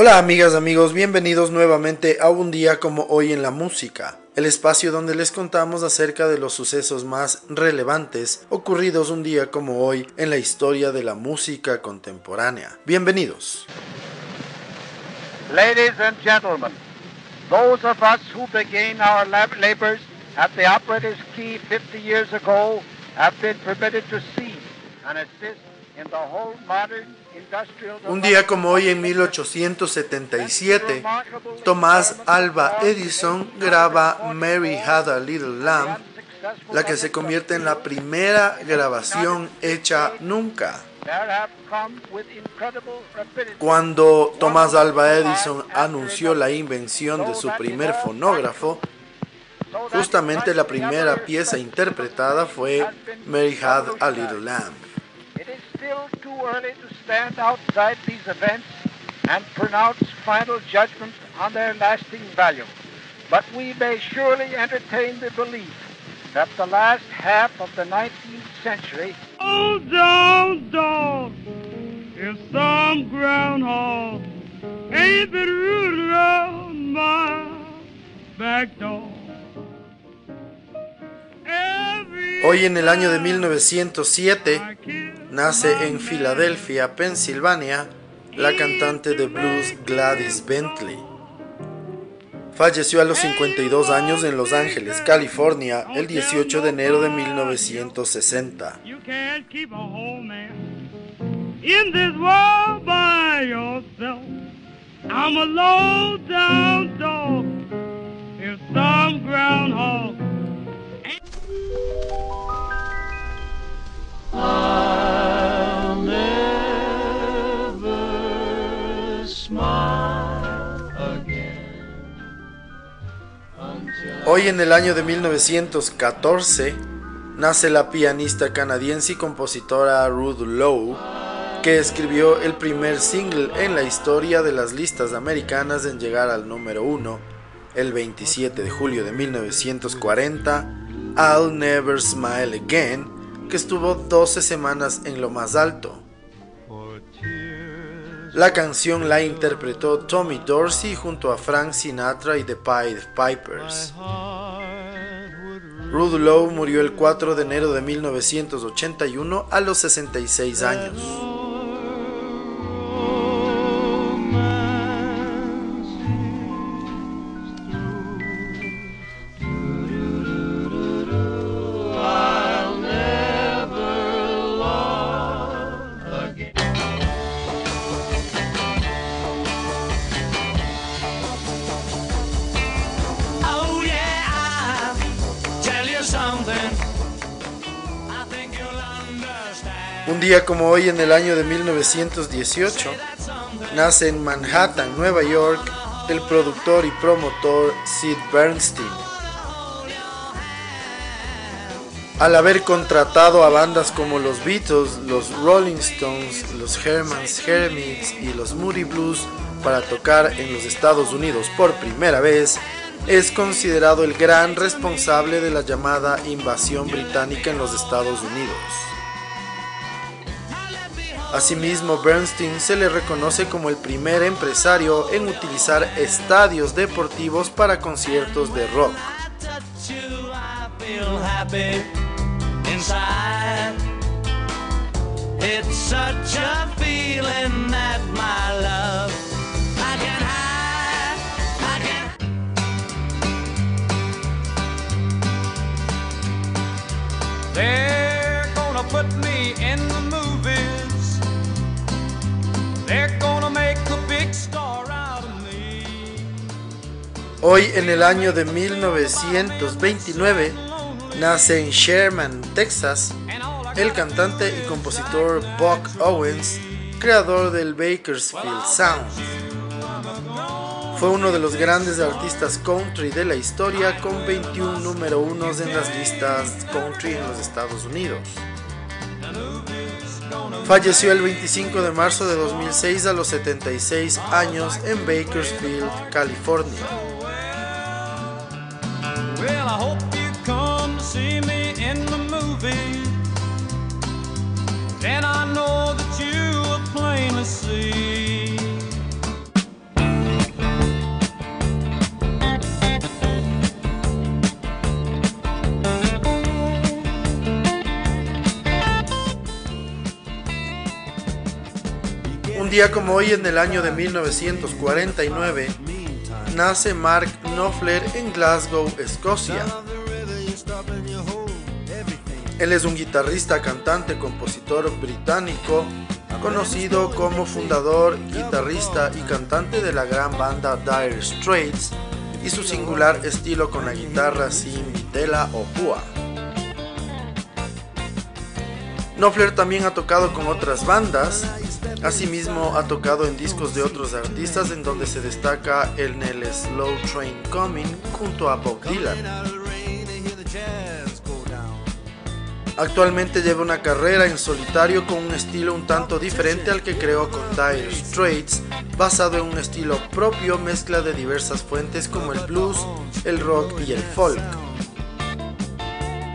Hola amigas, amigos, bienvenidos nuevamente a un día como hoy en la música, el espacio donde les contamos acerca de los sucesos más relevantes ocurridos un día como hoy en la historia de la música contemporánea. Bienvenidos. Ladies and gentlemen, those of us who began our labors at the operator's key 50 years ago have been permitted to see and assist in the whole modern un día como hoy en 1877, Tomás Alba Edison graba Mary Had a Little Lamb, la que se convierte en la primera grabación hecha nunca. Cuando Tomás Alba Edison anunció la invención de su primer fonógrafo, justamente la primera pieza interpretada fue Mary Had a Little Lamb. Still too early to stand outside these events and pronounce final judgment on their lasting value. But we may surely entertain the belief that the last half of the 19th century. Oh, down dog is some groundhog ain't been rooted around my back door. Hoy en el año de 1907 nace en Filadelfia, Pensilvania, la cantante de blues Gladys Bentley. Falleció a los 52 años en Los Ángeles, California, el 18 de enero de 1960. Hoy en el año de 1914 nace la pianista canadiense y compositora Ruth Lowe, que escribió el primer single en la historia de las listas americanas en llegar al número uno el 27 de julio de 1940, I'll Never Smile Again, que estuvo 12 semanas en lo más alto. La canción la interpretó Tommy Dorsey junto a Frank Sinatra y The Pied Pipers. Ruth Lowe murió el 4 de enero de 1981 a los 66 años. Día como hoy en el año de 1918, nace en Manhattan, Nueva York, el productor y promotor Sid Bernstein. Al haber contratado a bandas como los Beatles, los Rolling Stones, los Herman's Hermits y los Moody Blues para tocar en los Estados Unidos por primera vez, es considerado el gran responsable de la llamada invasión británica en los Estados Unidos. Asimismo, Bernstein se le reconoce como el primer empresario en utilizar estadios deportivos para conciertos de rock. Hoy en el año de 1929 nace en Sherman, Texas, el cantante y compositor Buck Owens, creador del Bakersfield Sound. Fue uno de los grandes artistas country de la historia con 21 número unos en las listas country en los Estados Unidos. Falleció el 25 de marzo de 2006 a los 76 años en Bakersfield, California. Un día como hoy en el año de 1949 nace Mark Knopfler en Glasgow, Escocia. Él es un guitarrista, cantante, compositor británico, conocido como fundador, guitarrista y cantante de la gran banda Dire Straits y su singular estilo con la guitarra sin tela o púa. Knopfler también ha tocado con otras bandas, asimismo ha tocado en discos de otros artistas en donde se destaca en el Slow Train Coming junto a Bob Dylan. Actualmente lleva una carrera en solitario con un estilo un tanto diferente al que creó con Dire Straits, basado en un estilo propio mezcla de diversas fuentes como el blues, el rock y el folk.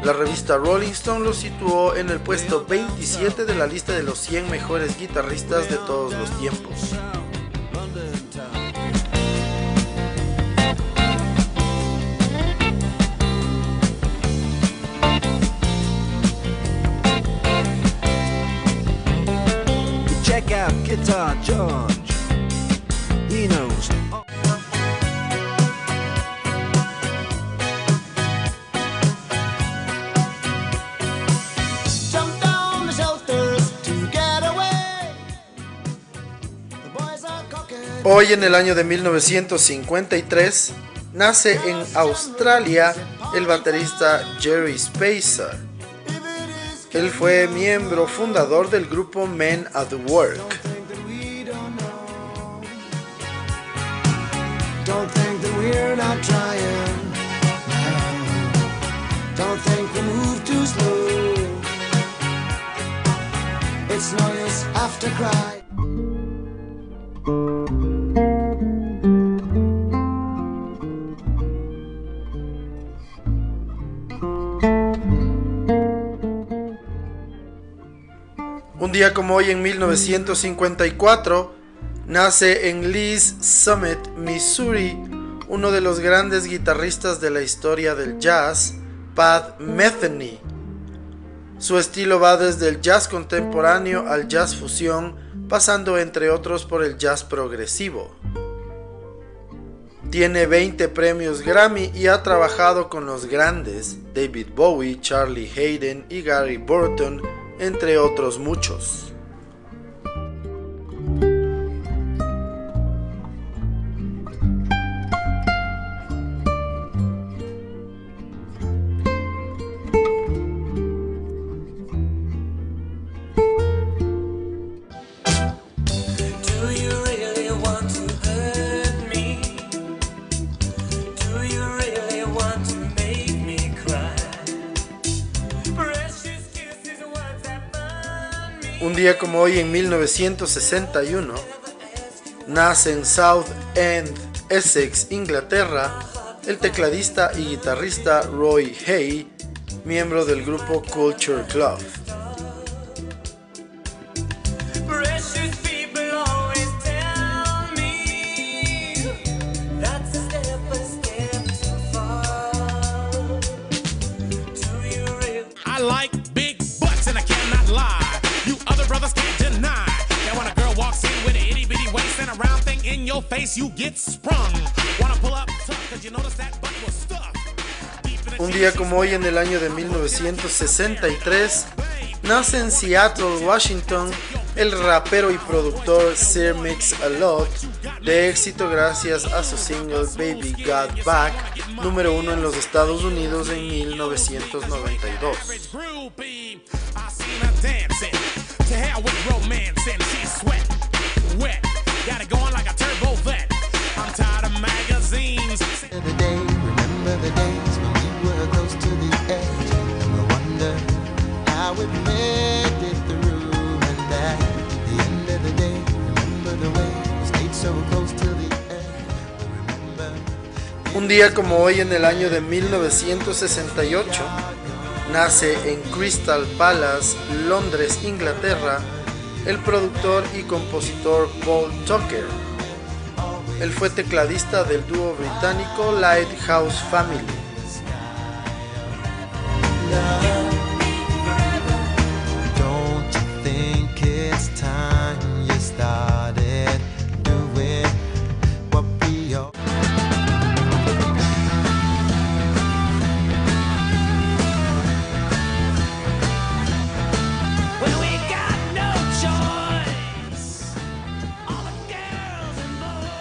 La revista Rolling Stone lo situó en el puesto 27 de la lista de los 100 mejores guitarristas de todos los tiempos. Check out Guitar George. Hoy en el año de 1953 nace en Australia el baterista Jerry Spacer. Él fue miembro fundador del grupo Men at Work. Un día como hoy en 1954 nace en Lee's Summit, Missouri, uno de los grandes guitarristas de la historia del jazz, Pat Metheny. Su estilo va desde el jazz contemporáneo al jazz fusión, pasando entre otros por el jazz progresivo. Tiene 20 premios Grammy y ha trabajado con los grandes David Bowie, Charlie Hayden y Gary Burton, entre otros muchos. Día como hoy en 1961 nace en South End, Essex, Inglaterra, el tecladista y guitarrista Roy Hay, miembro del grupo Culture Club. Your face, you get sprung. Wanna pull up tough cause you notice that butt was stuffed. Deep in the Un día como hoy en el año de 1963 nace en Seattle, Washington, el rapero y productor Sir Mix-a-Lot, de éxito gracias a su single Baby Got Back, número uno en los Estados Unidos en 1992. Un día como hoy en el año de 1968 nace en Crystal Palace, Londres, Inglaterra, el productor y compositor Paul Tucker. Él fue tecladista del dúo británico Lighthouse Family.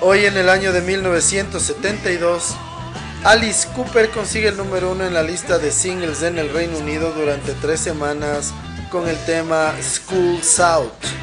Hoy en el año de 1972, Alice Cooper consigue el número uno en la lista de singles en el Reino Unido durante tres semanas con el tema School's Out.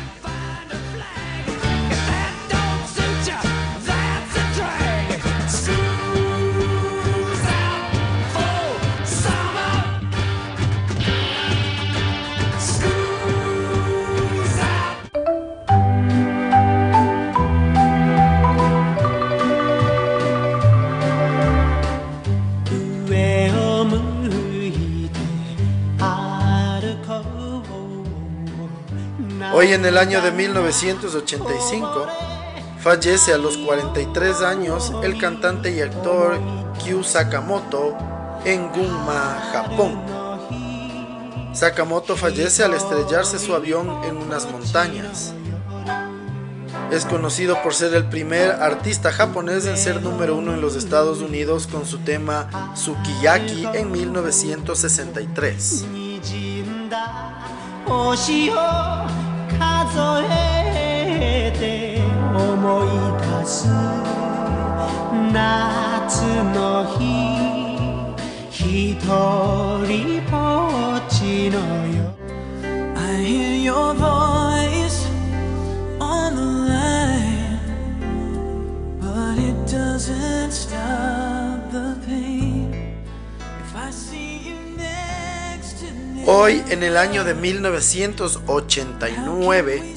Hoy en el año de 1985 fallece a los 43 años el cantante y actor Kyu Sakamoto en Gunma, Japón. Sakamoto fallece al estrellarse su avión en unas montañas. Es conocido por ser el primer artista japonés en ser número uno en los Estados Unidos con su tema Sukiyaki en 1963. 数えて思い出す夏の日ひとりぼっちのよ。Hoy, en el año de 1989,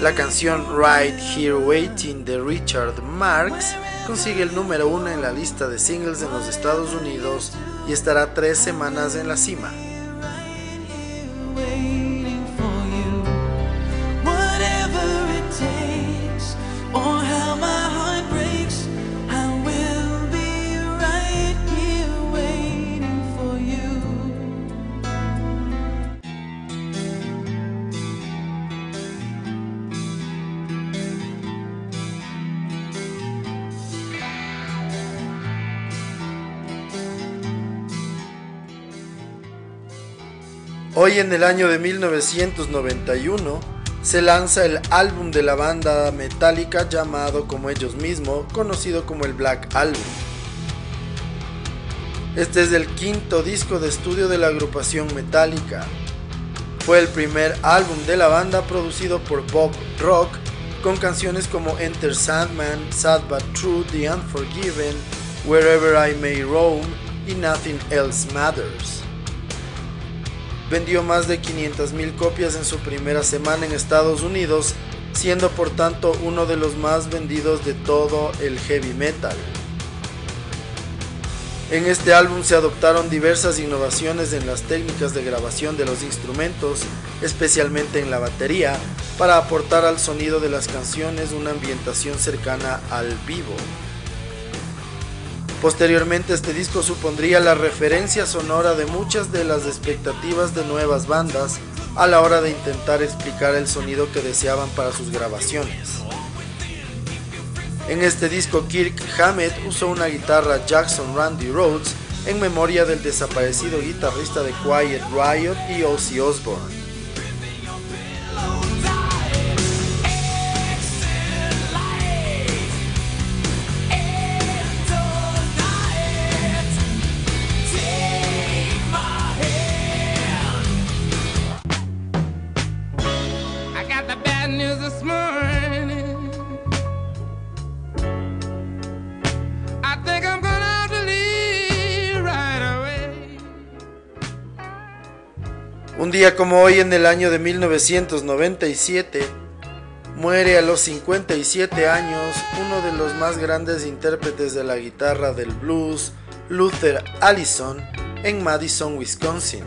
la canción Right Here Waiting de Richard Marx consigue el número uno en la lista de singles en los Estados Unidos y estará tres semanas en la cima. Hoy en el año de 1991 se lanza el álbum de la banda Metallica llamado como ellos mismos, conocido como el Black Album. Este es el quinto disco de estudio de la agrupación Metallica. Fue el primer álbum de la banda producido por Bob Rock con canciones como Enter Sandman, Sad But True, The Unforgiven, Wherever I May Roam y Nothing Else Matters. Vendió más de 500.000 copias en su primera semana en Estados Unidos, siendo por tanto uno de los más vendidos de todo el heavy metal. En este álbum se adoptaron diversas innovaciones en las técnicas de grabación de los instrumentos, especialmente en la batería, para aportar al sonido de las canciones una ambientación cercana al vivo. Posteriormente este disco supondría la referencia sonora de muchas de las expectativas de nuevas bandas a la hora de intentar explicar el sonido que deseaban para sus grabaciones. En este disco Kirk Hammett usó una guitarra Jackson Randy Rhodes en memoria del desaparecido guitarrista de Quiet Riot y Ozzy Osbourne. Como hoy en el año de 1997, muere a los 57 años uno de los más grandes intérpretes de la guitarra del blues, Luther Allison, en Madison, Wisconsin.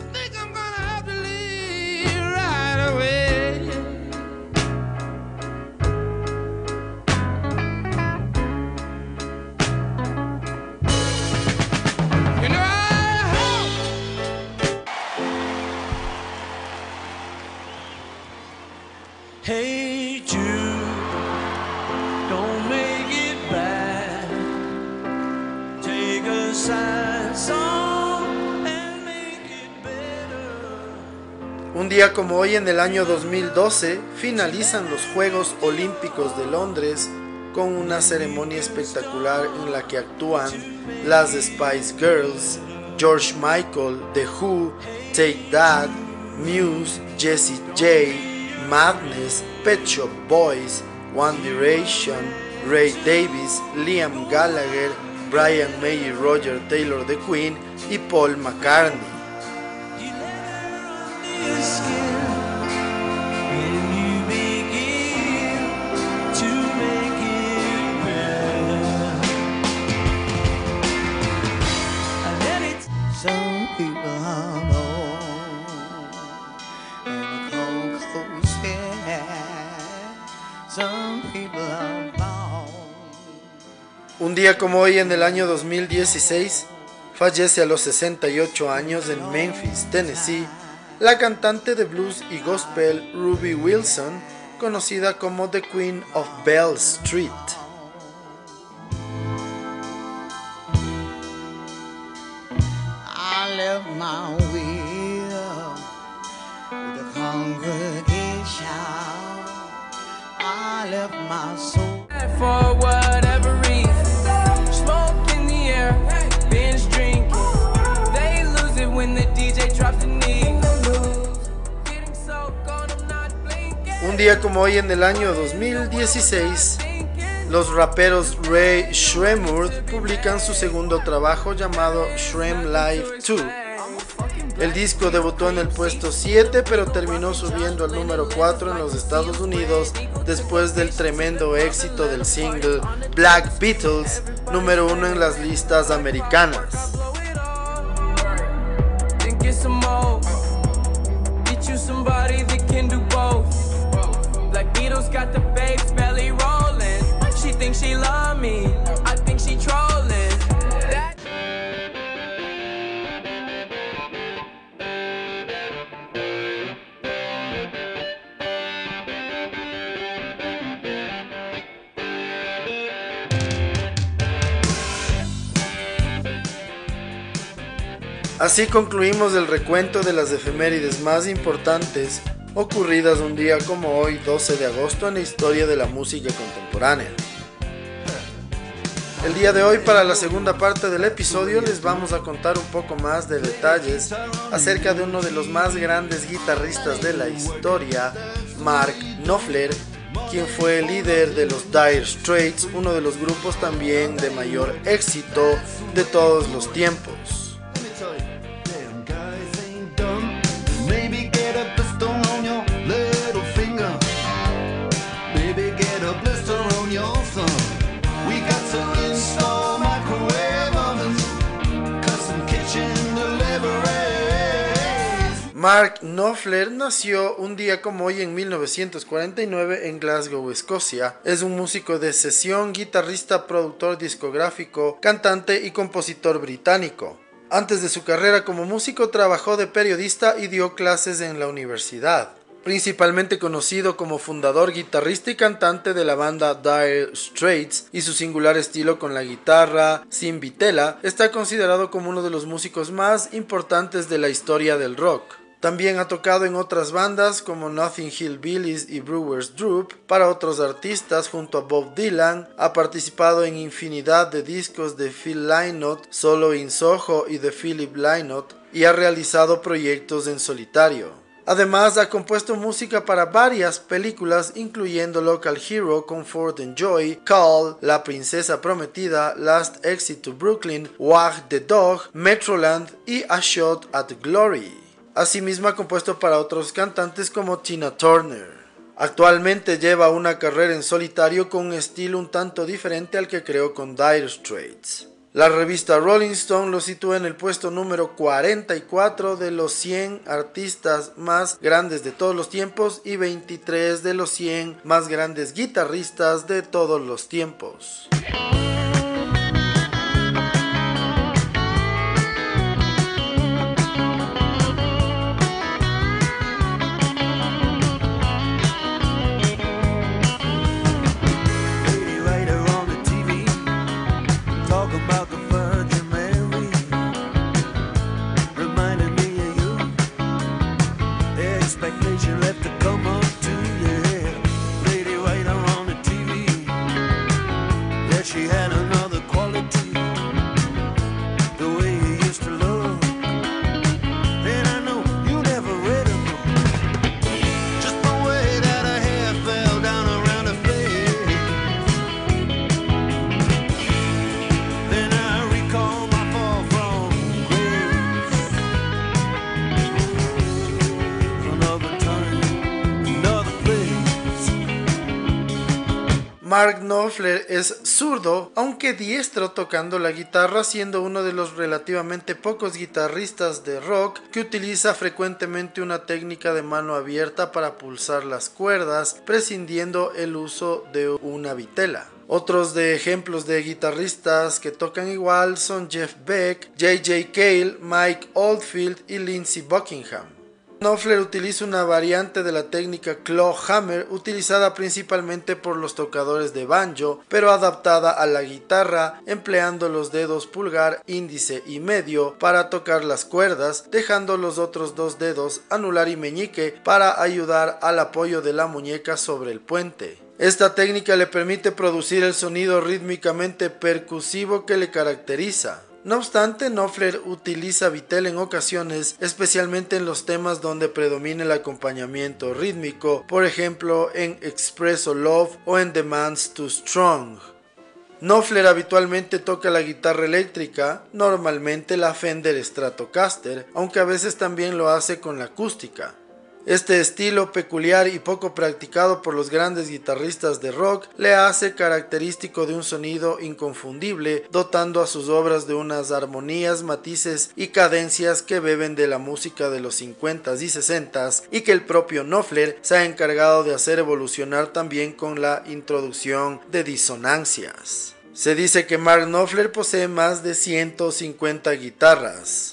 Día como hoy en el año 2012 finalizan los Juegos Olímpicos de Londres con una ceremonia espectacular en la que actúan las Spice Girls, George Michael, The Who, Take That, Muse, Jessie J, Madness, Pet Shop Boys, One Direction, Ray Davis, Liam Gallagher, Brian May y Roger Taylor de Queen y Paul McCartney. Un día como hoy en el año 2016 fallece a los 68 años en Memphis, Tennessee, la cantante de blues y gospel Ruby Wilson, conocida como The Queen of Bell Street. I left my will with the congregation. I left my soul. For Un día como hoy en el año 2016, los raperos Ray Shremur publican su segundo trabajo llamado Shrem Live 2. El disco debutó en el puesto 7 pero terminó subiendo al número 4 en los Estados Unidos después del tremendo éxito del single Black Beatles, número 1 en las listas americanas. Así concluimos el recuento de las efemérides más importantes ocurridas un día como hoy, 12 de agosto, en la historia de la música contemporánea. El día de hoy, para la segunda parte del episodio, les vamos a contar un poco más de detalles acerca de uno de los más grandes guitarristas de la historia, Mark Knopfler, quien fue el líder de los Dire Straits, uno de los grupos también de mayor éxito de todos los tiempos. Mark Knopfler nació un día como hoy en 1949 en Glasgow, Escocia. Es un músico de sesión, guitarrista, productor discográfico, cantante y compositor británico. Antes de su carrera como músico trabajó de periodista y dio clases en la universidad. Principalmente conocido como fundador, guitarrista y cantante de la banda Dire Straits y su singular estilo con la guitarra sin vitela, está considerado como uno de los músicos más importantes de la historia del rock. También ha tocado en otras bandas como Nothing Hill Billies y Brewers Droop para otros artistas junto a Bob Dylan, ha participado en infinidad de discos de Phil Lynott, Solo in Soho y de Philip Lynott y ha realizado proyectos en solitario. Además ha compuesto música para varias películas incluyendo Local Hero, Comfort and Joy, Call, La Princesa Prometida, Last Exit to Brooklyn, Wag the Dog, Metroland y A Shot at Glory. Asimismo ha compuesto para otros cantantes como Tina Turner. Actualmente lleva una carrera en solitario con un estilo un tanto diferente al que creó con Dire Straits. La revista Rolling Stone lo sitúa en el puesto número 44 de los 100 artistas más grandes de todos los tiempos y 23 de los 100 más grandes guitarristas de todos los tiempos. Mark Knopfler es zurdo, aunque diestro tocando la guitarra, siendo uno de los relativamente pocos guitarristas de rock que utiliza frecuentemente una técnica de mano abierta para pulsar las cuerdas, prescindiendo el uso de una vitela. Otros de ejemplos de guitarristas que tocan igual son Jeff Beck, J.J. Cale, Mike Oldfield y Lindsey Buckingham. Knopfler utiliza una variante de la técnica claw hammer utilizada principalmente por los tocadores de banjo, pero adaptada a la guitarra, empleando los dedos pulgar, índice y medio para tocar las cuerdas, dejando los otros dos dedos anular y meñique para ayudar al apoyo de la muñeca sobre el puente. Esta técnica le permite producir el sonido rítmicamente percusivo que le caracteriza. No obstante, Knopfler utiliza vitel en ocasiones, especialmente en los temas donde predomina el acompañamiento rítmico, por ejemplo en Expresso Love o en Demands Too Strong. Knopfler habitualmente toca la guitarra eléctrica, normalmente la Fender Stratocaster, aunque a veces también lo hace con la acústica. Este estilo peculiar y poco practicado por los grandes guitarristas de rock le hace característico de un sonido inconfundible, dotando a sus obras de unas armonías, matices y cadencias que beben de la música de los 50s y 60s y que el propio Knopfler se ha encargado de hacer evolucionar también con la introducción de disonancias. Se dice que Mark Knopfler posee más de 150 guitarras.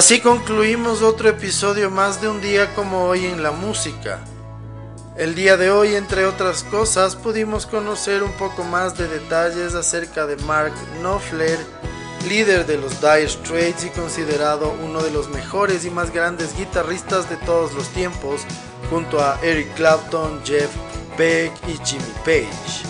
Así concluimos otro episodio más de un día como hoy en la música. El día de hoy, entre otras cosas, pudimos conocer un poco más de detalles acerca de Mark Knopfler, líder de los Dire Straits y considerado uno de los mejores y más grandes guitarristas de todos los tiempos, junto a Eric Clapton, Jeff Beck y Jimmy Page.